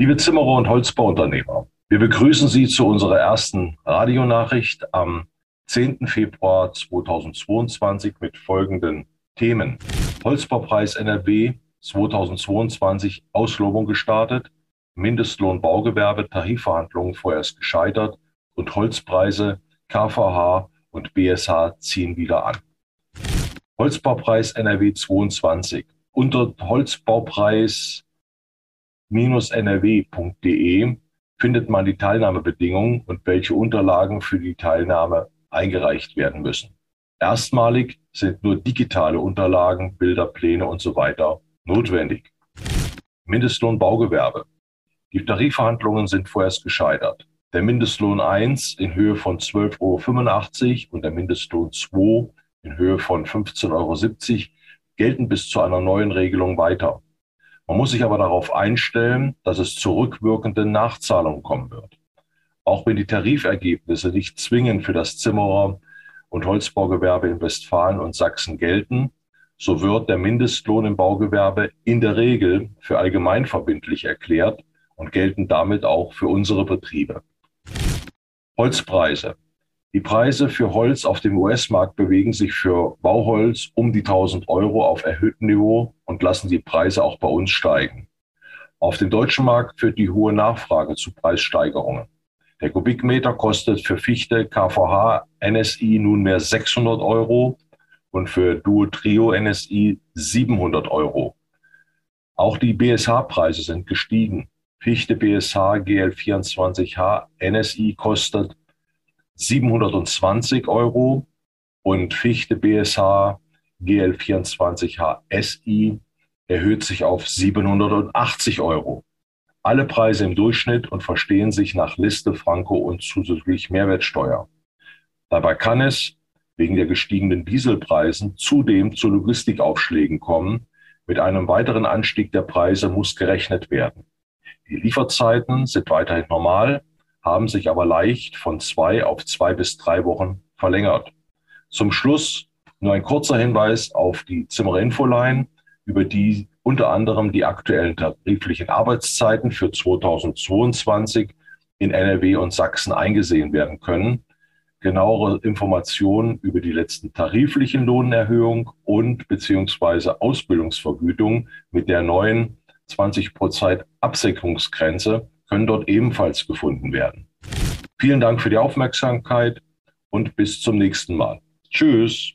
Liebe Zimmerer und Holzbauunternehmer, wir begrüßen Sie zu unserer ersten Radionachricht am 10. Februar 2022 mit folgenden Themen. Holzbaupreis NRW 2022 Auslobung gestartet, Mindestlohn Baugewerbe, Tarifverhandlungen vorerst gescheitert und Holzpreise KVH und BSH ziehen wieder an. Holzbaupreis NRW 22. Unter Holzbaupreis-nrw.de findet man die Teilnahmebedingungen und welche Unterlagen für die Teilnahme eingereicht werden müssen. Erstmalig sind nur digitale Unterlagen, Bilder, Pläne und so weiter notwendig. Mindestlohn Baugewerbe. Die Tarifverhandlungen sind vorerst gescheitert. Der Mindestlohn 1 in Höhe von 12,85 Euro und der Mindestlohn 2 in Höhe von 15,70 Euro gelten bis zu einer neuen Regelung weiter. Man muss sich aber darauf einstellen, dass es zu rückwirkenden Nachzahlungen kommen wird. Auch wenn die Tarifergebnisse nicht zwingend für das Zimmerer- und Holzbaugewerbe in Westfalen und Sachsen gelten, so wird der Mindestlohn im Baugewerbe in der Regel für allgemeinverbindlich erklärt und gelten damit auch für unsere Betriebe. Holzpreise. Die Preise für Holz auf dem US-Markt bewegen sich für Bauholz um die 1000 Euro auf erhöhtem Niveau und lassen die Preise auch bei uns steigen. Auf dem deutschen Markt führt die hohe Nachfrage zu Preissteigerungen. Der Kubikmeter kostet für Fichte KVH NSI nunmehr 600 Euro und für Duo Trio NSI 700 Euro. Auch die BSH-Preise sind gestiegen. Fichte BSH GL24H NSI kostet 720 Euro und Fichte BSH GL24H SI erhöht sich auf 780 Euro. Alle Preise im Durchschnitt und verstehen sich nach Liste Franco und zusätzlich Mehrwertsteuer. Dabei kann es wegen der gestiegenen Dieselpreisen zudem zu Logistikaufschlägen kommen. Mit einem weiteren Anstieg der Preise muss gerechnet werden. Die Lieferzeiten sind weiterhin normal haben sich aber leicht von zwei auf zwei bis drei Wochen verlängert. Zum Schluss nur ein kurzer Hinweis auf die Zimmerinfoline, über die unter anderem die aktuellen tariflichen Arbeitszeiten für 2022 in NRW und Sachsen eingesehen werden können. Genauere Informationen über die letzten tariflichen Lohnerhöhungen und beziehungsweise Ausbildungsvergütung mit der neuen 20 Prozent Absenkungsgrenze können dort ebenfalls gefunden werden. Vielen Dank für die Aufmerksamkeit und bis zum nächsten Mal. Tschüss.